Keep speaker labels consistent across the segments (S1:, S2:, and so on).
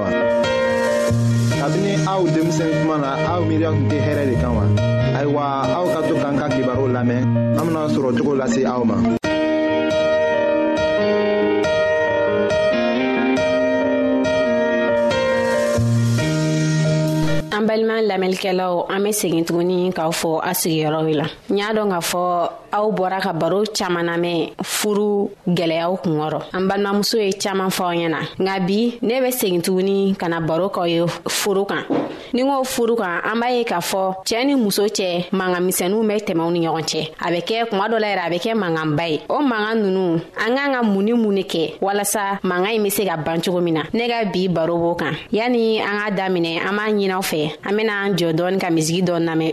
S1: wa. kabini aw denmisɛn kuma na aw miiriya tun tɛ hɛrɛ de kan wa. ayiwa aw ka to k'an ka kibaru lamɛn an bena sɔrɔ cogo lase aw ma.
S2: an balima lamɛnlikɛlaw an be segin tuguni k'aw fɔ a sigiyɔrɔw la n y'a dɔn k'a fɔ aw bɔra ka baro caaman namɛn furu gɛlɛyaw kungɔrɔ an balimamuso ye caaman fɔ ɲɛ na nka bi ne bɛ segin tuguni ka na baro kaw ye foro kan ni ko furu kan an b'a ye k'a fɔ cɛɛ ni muso cɛ mankan misɛnuw bɛ tɛmɛw ni ɲɔgɔn cɛ a bɛ kɛ kuma dɔ la yɛrɛ a bɛ kɛ mankanba ye o mankan nunu an k'an ka mun ni mun ne kɛ walasa mankan ɲi be se ka ban cogo min na ne ka bi baro b'o kan yani an k'a daminɛ an b'a ɲinaw fɛ an bena an jɔ dɔɔni ka misigi dɔ namɛn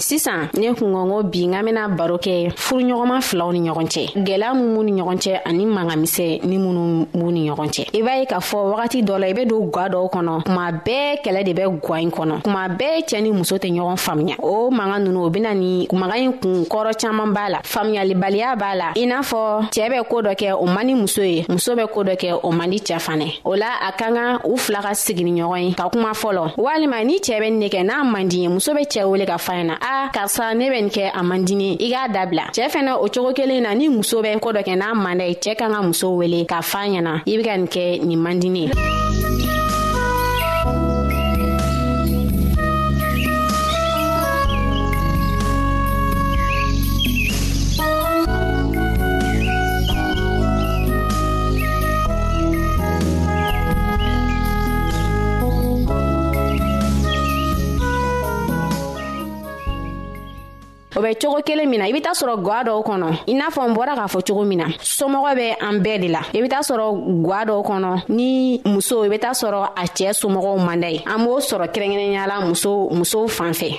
S2: sisan ne kungɔngo bi n ka bena baro kɛ furuɲɔgɔnma filaw ni ɲɔgɔn cɛ gwɛlɛya min b'u ni ɲɔgɔn cɛ ani mangamisɛ ni minnu b'u ni ɲɔgɔn cɛ i b'a ye k'a fɔ wagati dɔ la i be don gwa dɔw kɔnɔ kuma bɛɛ kɛlɛ de bɛ gwa ɲi kɔnɔ kuma bɛɛ cɛɛ ni muso tɛ ɲɔgɔn faamuya o manga nunu o bena ni maga ɲi kun kɔrɔ caaman b'a la faamuyalibaliya b'a la i n'a fɔ cɛɛ bɛ koo dɔ kɛ o man di muso ye muso bɛ koo dɔ kɛ o man di cɛɛ fanɛ o la a ka kan u fila ka sigini ɲɔgɔn ye ka kuma fɔlɔ walima ni cɛɛ bɛ ne kɛ n'a man di ye muso bɛ cɛɛ wele ka fa ɲɛna a karisa ne bɛ nin kɛ a man dini i k'a dabila cɛɛ fɛnɛ o cogo kelen na ni muso bɛ ko dɔ kɛ n'a man da ye cɛɛ kan ka muso wele ka fa ɲɛna i be ka nin kɛ nin man dini ye o bɛ cogo kelen min na i bɛ taa sɔrɔ gwa dɔw kɔnɔ i n'a fɔ n bɔra k'a fɔ cogo min na somɔgɔ bɛ an bɛɛ de la i bɛ taa sɔrɔ gwa dɔw kɔnɔ ni muso i bɛ taa sɔrɔ a cɛɛ somɔgɔw man da ye an b'o sɔrɔ kɛrɛnkɛrɛnyala muso musow fan fɛ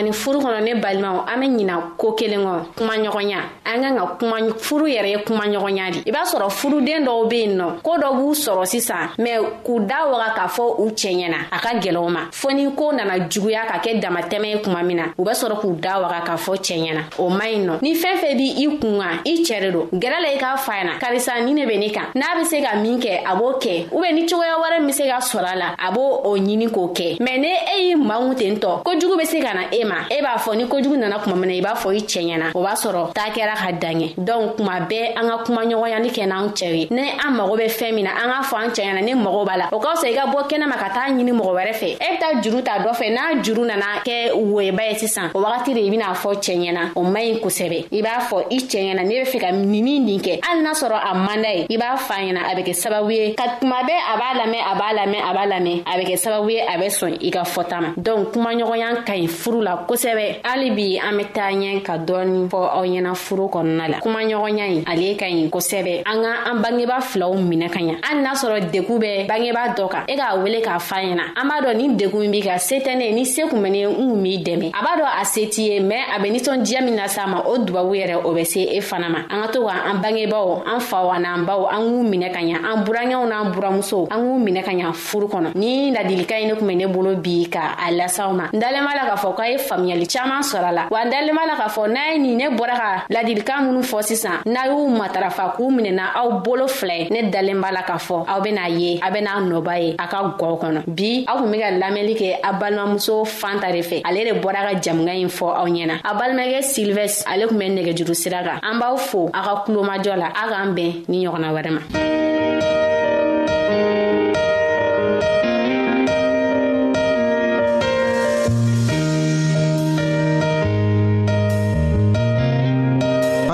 S2: ani furu kɔnɔ ne balimaw an be ɲina ko kelen kɔ kuma ɲɔgɔnya an kan ka kuma furu yɛrɛ ye kuma ɲɔgɔnya di i b'a sɔrɔ furuden dɔw be yen nɔ ko dɔ b'u sɔrɔ sisan mɛ k'u da waga k'a fɔ u cɛ ɲɛna a ka gɛlɛw ma fɔ ni ko nana juguya ka kɛ damatɛmɛ ye kuma min na u bɛ sɔrɔ k'u da waga k'a fɔ cɛɛ ɲɛna o man ɲi nɔ ni fɛn fɛn b' i kun kan i cɛɛ de don gɛrɛ la i k'a fa ɲɛna karisa ni ne be ne kan n'a be se ka min kɛ a b'o kɛ u be ni cogoya wɛrɛ min be se ka sɔrɔ a la a b'o o ɲini k'o kɛ mɛn ni e y'i mangu ten tɔ kojugu be se ka na e ma e b'a fɔ ni kojugu nana kuma min na i b'a fɔ i cɛɛ ɲɛna o b'a sɔrɔ taa kɛra ka danɲɛ dɔnku kuma bɛɛ an ka kuma ɲɔgɔnyani kɛ n'an cɛɛ ye ni an mago be fɛn min na an k'a fɔ an cɛɛ ɲɛna ne mago b'a la o ka fisa i ka bɔ kɛnɛma a t'a ɲini mɔgɔ wɛrɛ fɛ e bɛ taa juru ta dɔ fɛ n'a juru nana kɛ woyeba ye sisan o wagati de i bɛna fɔ cɛ ɲɛna o man ɲi kosɛbɛ i b'a fɔ i cɛ ɲɛna ne bɛ fɛ ka nin ni nin kɛ hali n'a sɔrɔ a man d'a ye i b'a fɔ a ɲɛna a bɛ kɛ sababu ye ka tuma bɛɛ a b'a lamɛn a b'a lamɛn a b'a lamɛn a bɛ kɛ sababu ye a bɛ sɔn i ka fɔta ma donc kumaɲɔgɔnya ka ɲi furu la kosɛbɛ hali bi an bɛ taa ɲɛ ka dɔɔni fɔ aw ɲɛna furu kɔnɔna la kumaɲɔgɔnya in ale ka ɲi kosɛbɛ an ka an bangeba filaw minɛ ka ɲa hali n'a sɔrɔ degu bɛ bangeba dɔ e k'a wele k'a fa ɲɛna an b'a dɔn nin degun b'i ka se tɛ ne ni se kun bɛ ne n kun b'i dɛmɛ a b'a dɔn a se t'i ye mɛn a bɛ nisɔndiya min na s'a ma o dubabu yɛrɛ o bɛ se e fana ma an ka to ka an bangebaw an faw an'an baw an k'u minɛ ka ɲa an burankɛw n'an buramusow an k'u minɛ ka ɲa furu kɔnɔ ni ladilikan ye ne kun bɛ ne bolo bi ka a lasaw ma n dalen b'a la k'a fɔ k'a ye faamuyali caman sɔrɔ a la wa n dalen b'a la k'a fɔ n'a ye nin ne bɔra ka ladilikan minnu fɔ sisan n'a y'u matarafa k'u minɛna aw bolo fila ye ne dalen b'a la k'a fɔ aw bɛna ye a bɛna nɔba ye a ka gɔw kɔnɔ bi aw kun be ka lamɛnli kɛ a balimamuso fanta de fɛ ale de bɔra ka jamuga ɲi fɔ aw ɲɛna a balimakɛ silvɛs ale kun bɛ nɛgɛjuru sira kan an b'aw fo a ka kulomajɔ la a k'an bɛn ni ɲɔgɔnna wɛrɛ ma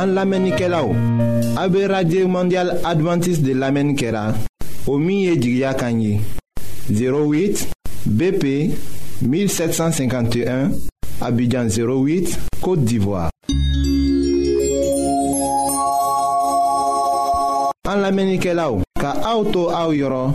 S1: an lamɛnnikɛlaw a bɛ radio mondial adventiste de lamɛnni kɛra o min ye jigiya kan ye 08 bp 1751 abidjan 08 côte d'ivoire. an lamɛnnikɛlaw ka aw to aw yɔrɔ.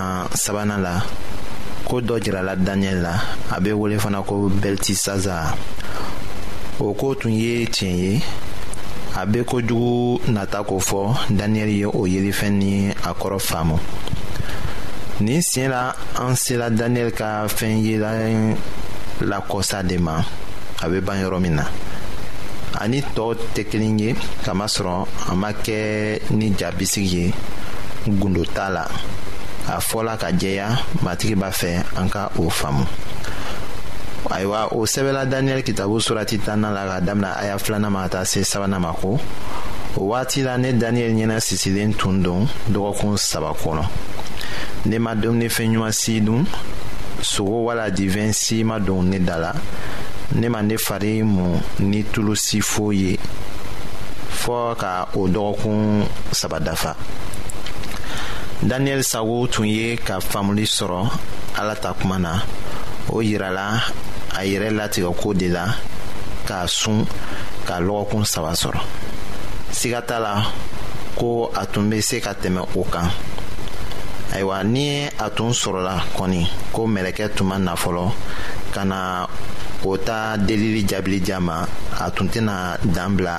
S1: a
S3: sabanan la ko dɔ jirala daniyɛli la a bɛ wele fana ko bɛlitisaza o ko tun ye tiɲɛ ye a bɛ kojugu nata ko fɔ daniyɛli ye o yelifɛn ni a kɔrɔ faamu nin siɲɛ la an sera daniyɛli ka fɛn yela lakɔsa de ma a bɛ ban yɔrɔ min na ani tɔw tɛ kelen ye kamasɔrɔ a ma kɛ ni jabisigi ye gundo t'a la a fɔla ka jɛya matigi b'a fɛ an ka o faamu ayiwa o sɛbɛla daniyɛli kitabu surati tannan la ka damina aya filanan ma ka taa se sabanan ma ko o waati la ne daniyɛli ɲɛna sisilen tun don dɔgɔkun saba kɔnɔ ne ma dumunifɛn ɲuman si dun sogo wala divɛn si ma don ne da la ne ma ne fari mun ni tulu si foyi ye fɔɔ ka o dɔgɔkun saba dafa daniyɛli sago tun ye ka faamuli sɔrɔ ala ta kuma na o yirala a yɛrɛ latigɛ ko de la k'a sun ka lɔgɔkun saba sɔrɔ siga t'a la ko a tun bɛ se ka tɛmɛ o kan ayiwa ni a tun sɔrɔla kɔni ko mɛlɛkɛ tun ma nafɔlɔ ka na o ta delili jaabili di a ma a tun tɛna dan bila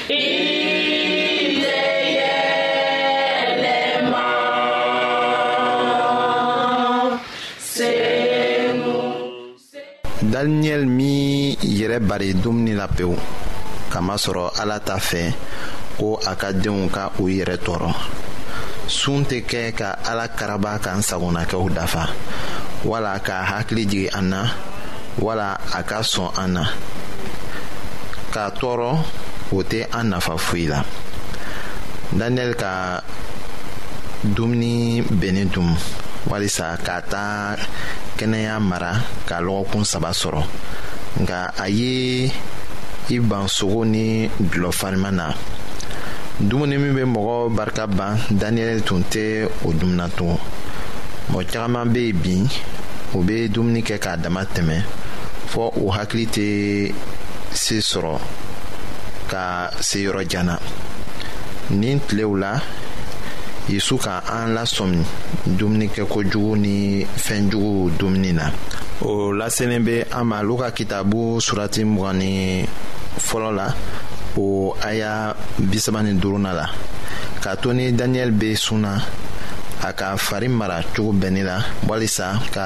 S3: daniyɛli min yɛrɛ bari dumuni la pewu kamasɔrɔ ala t'a fɛ ko a ka denw ka u yɛrɛ tɔɔrɔ sun tɛ kɛ ka ala karaba ka n sagonakɛw dafa wala ka hakili jigin an na wala a ka sɔn an na a tɔɔrɔ o tɛ an nafa foyi la daniel ka dumuni bennen tun walisa k'a ta kɛnɛya mara ka lɔgɔkun saba sɔrɔ nka a ye i ban sogo ni dulɔ farima na dumuni min bɛ mɔgɔ barika ban daniyɛli tun tɛ o dumuna tun mɔgɔ caman bɛ yen bi u bɛ dumuni kɛ ka a dama tɛmɛ fɔ u hakili tɛ se sɔrɔ ka se yɔrɔ jan na nin tilew la yesu ka an lasɔmi dumunikɛko jugu ni fɛn juguw dumuni na o lasennen bɛ an ma luka kitabu surati mugan ni fɔlɔ la o aya bisaba ni duuruna la k'a to ni daniyɛli bɛ sun na a ka fari mara cogo bɛnni la walisa ka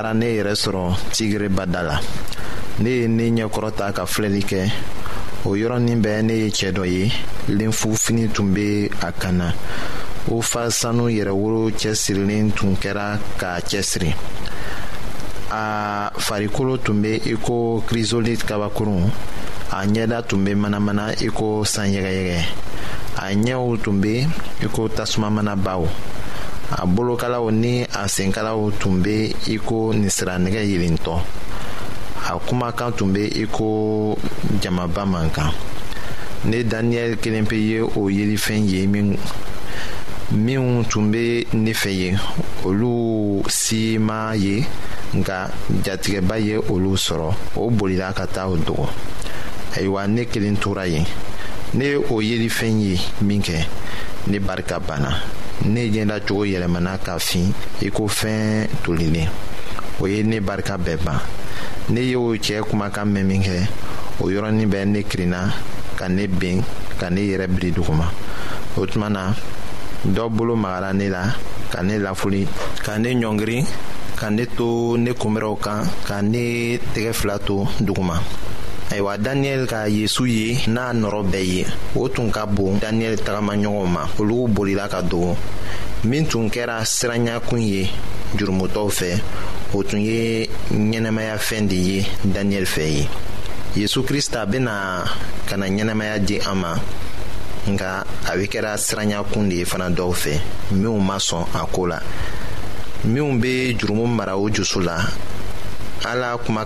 S3: taara ne yɛrɛ sɔrɔ tigere bada la ne ye ne ɲɛkɔrɔta ka filɛli kɛ o yɔrɔnin bɛɛ ne ye cɛɛ dɔ ye lenfu fini tun be a kan na o fa sanu yɛrɛworo cɛsirilen tun kɛra k'a cɛsiri a farikolo tun be i ko kirizolit kabakurun a ɲɛda tun be manamana i ko san yɛgɛyɛgɛ a ɲɛw tun be i ko tasuma mana baw a bolokalaw ni a senkala taw tun bɛ i ko nisiranɛgɛ yelentɔ a kumakan tun bɛ i ko jamaba man kan ne daniyɛli kelen pe ye o yelifɛn ye min minnu tun bɛ ne fɛ ye olu si ma ye nka jatigɛba ye olu sɔrɔ o bolila ka taa o dogo ayiwa ne kelen tora yen ne ye o yelifɛn ye min kɛ ne barika banna ne ɲɛda cogo yɛlɛmana ka fin i ko fɛn tolilen o ye ne barika bɛɛ ban ne y'o cɛ kumakan mɛn min kɛ o yɔrɔnin bɛɛ ne kirinna ka ne ben ka ne yɛrɛ biri duguma o tuma na dɔ bolo magara ne la ka ne lafuli ka ne ɲɔngiri ka ne to ne kunbɛrɛw kan ka ne tɛgɛ fila to duguma ayiwa daniyɛli ka yesu ye n'a nɔrɔ bɛɛ ye o tun ka bon daniyɛli tagamaɲɔgɔnw ma olu bolila ka dogo min tun kɛra siranyakun ye jurumutɔw fɛ o tun ye ɲɛnɛmayafɛn de ye daniyɛli fɛ ye yesu krista bɛna ka na ɲɛnɛmaya di an ma nka a bɛ kɛra siranyakun de ye fana dɔw fɛ minnu ma sɔn a ko la minnu bɛ jurumu mara o jusu la ala
S1: kuma